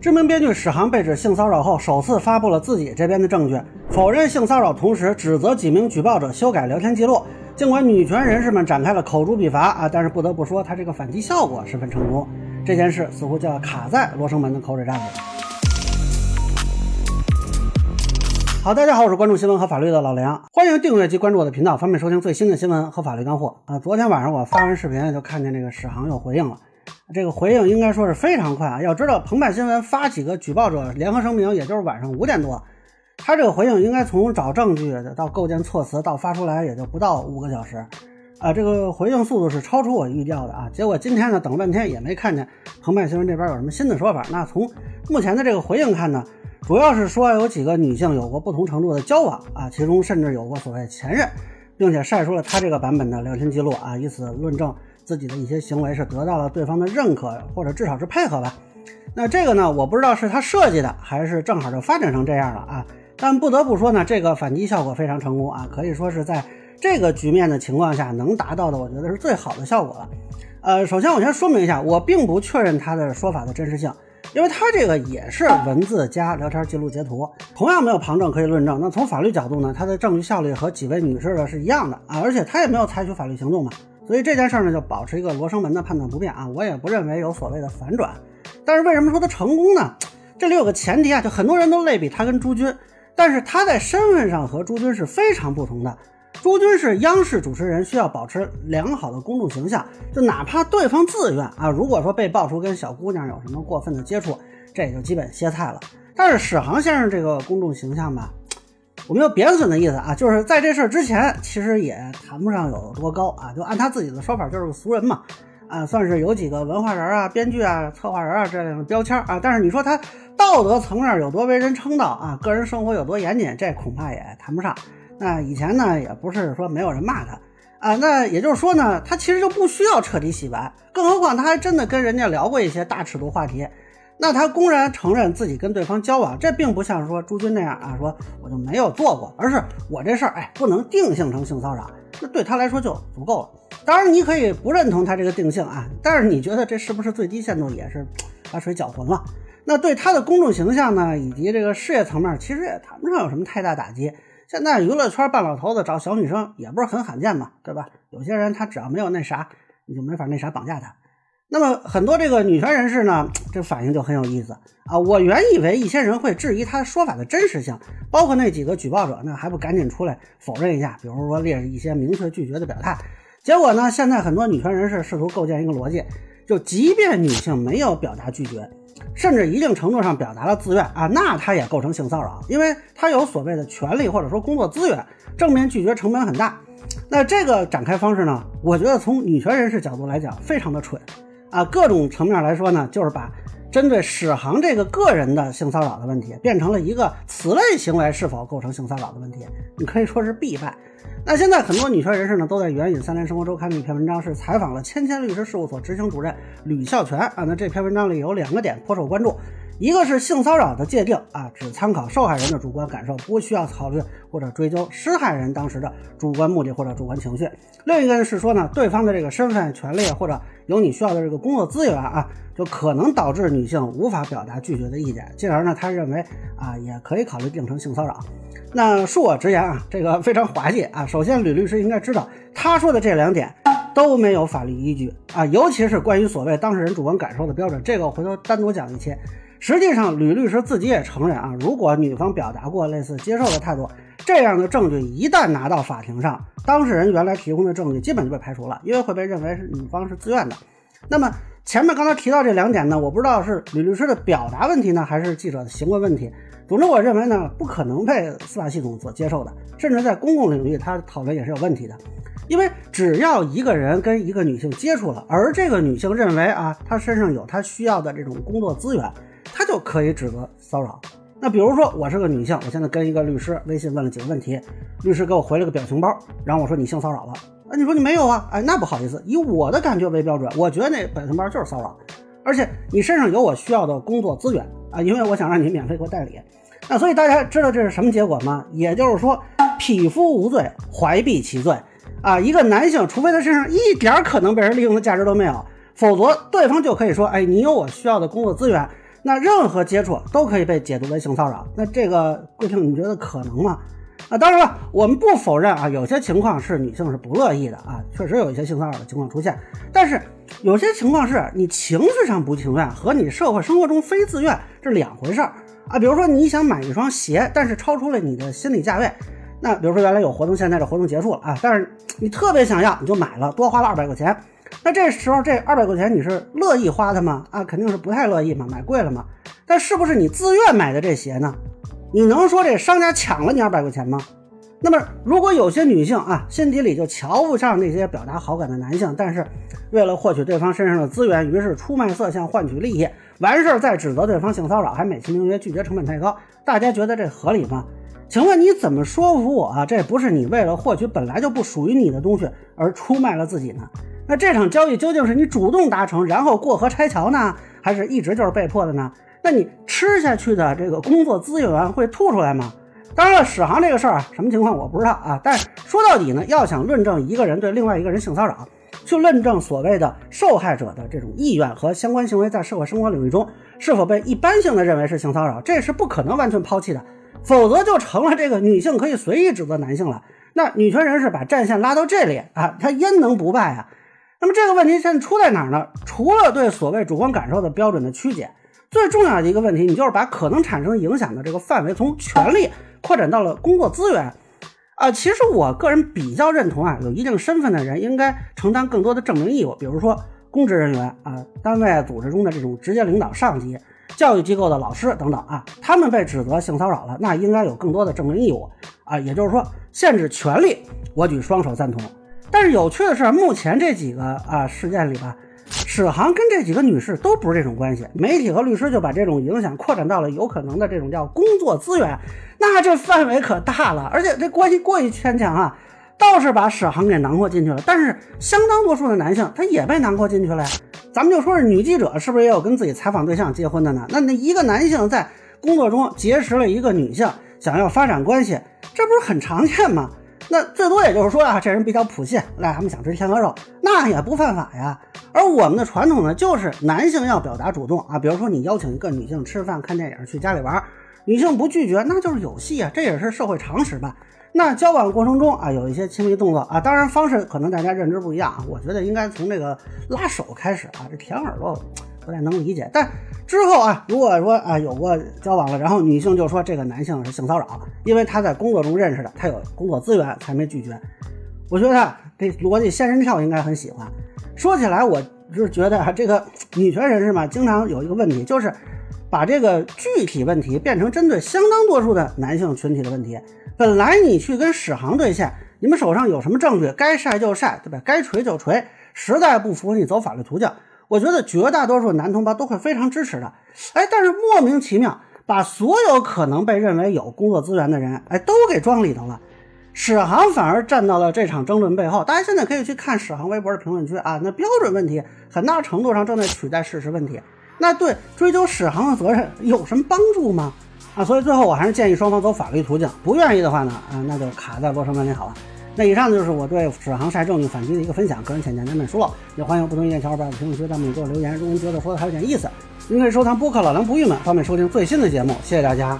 知名编剧史航被指性骚扰后，首次发布了自己这边的证据，否认性骚扰，同时指责几名举报者修改聊天记录。尽管女权人士们展开了口诛笔伐啊，但是不得不说，他这个反击效果十分成功。这件事似乎就要卡在罗生门的口水战里。好，大家好，我是关注新闻和法律的老梁，欢迎订阅及关注我的频道，方便收听最新的新闻和法律干货啊。昨天晚上我发完视频，就看见这个史航又回应了。这个回应应该说是非常快啊！要知道，澎湃新闻发几个举报者联合声明，也就是晚上五点多，他这个回应应该从找证据到构建措辞到发出来，也就不到五个小时啊！这个回应速度是超出我预料的啊！结果今天呢，等了半天也没看见澎湃新闻这边有什么新的说法。那从目前的这个回应看呢，主要是说有几个女性有过不同程度的交往啊，其中甚至有过所谓前任，并且晒出了他这个版本的聊天记录啊，以此论证。自己的一些行为是得到了对方的认可，或者至少是配合吧。那这个呢，我不知道是他设计的，还是正好就发展成这样了啊。但不得不说呢，这个反击效果非常成功啊，可以说是在这个局面的情况下能达到的，我觉得是最好的效果了。呃，首先我先说明一下，我并不确认他的说法的真实性，因为他这个也是文字加聊天记录截图，同样没有旁证可以论证。那从法律角度呢，他的证据效力和几位女士的是一样的啊，而且他也没有采取法律行动嘛。所以这件事呢，就保持一个罗生门的判断不变啊，我也不认为有所谓的反转。但是为什么说他成功呢？这里有个前提啊，就很多人都类比他跟朱军，但是他在身份上和朱军是非常不同的。朱军是央视主持人，需要保持良好的公众形象，就哪怕对方自愿啊，如果说被爆出跟小姑娘有什么过分的接触，这也就基本歇菜了。但是史航先生这个公众形象吧。我没有贬损的意思啊，就是在这事儿之前，其实也谈不上有多高啊。就按他自己的说法，就是个俗人嘛，啊，算是有几个文化人啊、编剧啊、策划人啊这样的标签啊。但是你说他道德层面有多为人称道啊，个人生活有多严谨，这恐怕也谈不上。那以前呢，也不是说没有人骂他啊。那也就是说呢，他其实就不需要彻底洗白，更何况他还真的跟人家聊过一些大尺度话题。那他公然承认自己跟对方交往，这并不像说朱军那样啊，说我就没有做过，而是我这事儿哎不能定性成性骚扰，那对他来说就足够了。当然你可以不认同他这个定性啊，但是你觉得这是不是最低限度也是把水搅浑了？那对他的公众形象呢，以及这个事业层面，其实也谈不上有什么太大打击。现在娱乐圈半老头子找小女生也不是很罕见嘛，对吧？有些人他只要没有那啥，你就没法那啥绑架他。那么很多这个女权人士呢，这反应就很有意思啊！我原以为一些人会质疑他说法的真实性，包括那几个举报者呢，还不赶紧出来否认一下，比如说列一些明确拒绝的表态。结果呢，现在很多女权人士试图构建一个逻辑，就即便女性没有表达拒绝，甚至一定程度上表达了自愿啊，那她也构成性骚扰，因为她有所谓的权利或者说工作资源，正面拒绝成本很大。那这个展开方式呢，我觉得从女权人士角度来讲，非常的蠢。啊，各种层面来说呢，就是把针对史航这个个人的性骚扰的问题，变成了一个此类行为是否构成性骚扰的问题，你可以说是必败。那现在很多女权人士呢，都在援引《三联生活周刊》的一篇文章，是采访了千千律师事务所执行主任吕孝全啊。那这篇文章里有两个点颇受关注。一个是性骚扰的界定啊，只参考受害人的主观感受，不需要考虑或者追究施害人当时的主观目的或者主观情绪。另一个是说呢，对方的这个身份、权利或者有你需要的这个工作资源啊，就可能导致女性无法表达拒绝的意见，进而呢，他认为啊，也可以考虑定成性骚扰。那恕我直言啊，这个非常滑稽啊。首先，吕律师应该知道，他说的这两点都没有法律依据啊，尤其是关于所谓当事人主观感受的标准，这个我回头单独讲一期。实际上，吕律师自己也承认啊，如果女方表达过类似接受的态度，这样的证据一旦拿到法庭上，当事人原来提供的证据基本就被排除了，因为会被认为是女方是自愿的。那么前面刚才提到这两点呢，我不知道是吕律师的表达问题呢，还是记者的行为问题。总之，我认为呢，不可能被司法系统所接受的，甚至在公共领域，他讨论也是有问题的。因为只要一个人跟一个女性接触了，而这个女性认为啊，她身上有她需要的这种工作资源。他就可以指责骚扰。那比如说，我是个女性，我现在跟一个律师微信问了几个问题，律师给我回了个表情包，然后我说你性骚扰了。哎，你说你没有啊？哎，那不好意思，以我的感觉为标准，我觉得那表情包就是骚扰。而且你身上有我需要的工作资源啊，因为我想让你免费给我代理。那所以大家知道这是什么结果吗？也就是说，匹夫无罪，怀璧其罪啊。一个男性，除非他身上一点可能被人利用的价值都没有，否则对方就可以说，哎，你有我需要的工作资源。那任何接触都可以被解读为性骚扰。那这个贵姓你觉得可能吗？啊，当然了，我们不否认啊，有些情况是女性是不乐意的啊，确实有一些性骚扰的情况出现。但是有些情况是你情绪上不情愿和你社会生活中非自愿是两回事儿啊。比如说你想买一双鞋，但是超出了你的心理价位。那比如说原来有活动，现在这活动结束了啊，但是你特别想要，你就买了，多花了二百块钱。那这时候这二百块钱你是乐意花的吗？啊，肯定是不太乐意嘛，买贵了嘛。但是不是你自愿买的这鞋呢？你能说这商家抢了你二百块钱吗？那么如果有些女性啊，心底里就瞧不上那些表达好感的男性，但是为了获取对方身上的资源，于是出卖色相换取利益，完事儿再指责对方性骚扰，还美其名曰拒绝成本太高，大家觉得这合理吗？请问你怎么说服我啊？这不是你为了获取本来就不属于你的东西而出卖了自己呢？那这场交易究竟是你主动达成，然后过河拆桥呢，还是一直就是被迫的呢？那你吃下去的这个工作资源会吐出来吗？当然了，史航这个事儿啊，什么情况我不知道啊。但说到底呢，要想论证一个人对另外一个人性骚扰，去论证所谓的受害者的这种意愿和相关行为在社会生活领域中是否被一般性的认为是性骚扰，这是不可能完全抛弃的。否则就成了这个女性可以随意指责男性了。那女权人士把战线拉到这里啊，她焉能不败啊？那么这个问题现在出在哪儿呢？除了对所谓主观感受的标准的曲解，最重要的一个问题，你就是把可能产生影响的这个范围从权利扩展到了工作资源啊。其实我个人比较认同啊，有一定身份的人应该承担更多的证明义务，比如说公职人员啊，单位组织中的这种直接领导上级。教育机构的老师等等啊，他们被指责性骚扰了，那应该有更多的证明义务啊。也就是说，限制权利，我举双手赞同。但是有趣的是，目前这几个啊事件里吧，史航跟这几个女士都不是这种关系，媒体和律师就把这种影响扩展到了有可能的这种叫工作资源，那这范围可大了，而且这关系过于牵强啊，倒是把史航给囊括进去了。但是相当多数的男性他也被囊括进去了呀。咱们就说是女记者，是不是也有跟自己采访对象结婚的呢？那那一个男性在工作中结识了一个女性，想要发展关系，这不是很常见吗？那最多也就是说啊，这人比较普信，癞蛤蟆想吃天鹅肉，那也不犯法呀。而我们的传统呢，就是男性要表达主动啊，比如说你邀请一个女性吃饭、看电影、去家里玩，女性不拒绝，那就是有戏啊，这也是社会常识吧。那交往过程中啊，有一些亲密动作啊，当然方式可能大家认知不一样啊。我觉得应该从这个拉手开始啊，这舔耳朵不太能理解。但之后啊，如果说啊有过交往了，然后女性就说这个男性是性骚扰，因为他在工作中认识的，他有工作资源才没拒绝。我觉得这逻辑仙人跳应该很喜欢。说起来，我是觉得啊这个女权人士嘛，经常有一个问题，就是把这个具体问题变成针对相当多数的男性群体的问题。本来你去跟史航对线，你们手上有什么证据？该晒就晒，对吧？该锤就锤。实在不服，你走法律途径。我觉得绝大多数男同胞都会非常支持的。哎，但是莫名其妙把所有可能被认为有工作资源的人，哎，都给装里头了。史航反而站到了这场争论背后。大家现在可以去看史航微博的评论区啊，那标准问题很大程度上正在取代事实问题。那对追究史航的责任有什么帮助吗？啊，所以最后我还是建议双方走法律途径，不愿意的话呢，啊，那就卡在罗生门里好了。那以上就是我对史航晒证据反击的一个分享，个人浅见难免疏漏，也欢迎不同意见小伙伴在评论区弹幕给我留言。如果您觉得说的还有点意思，您可以收藏播客老梁不郁闷，方便收听最新的节目。谢谢大家。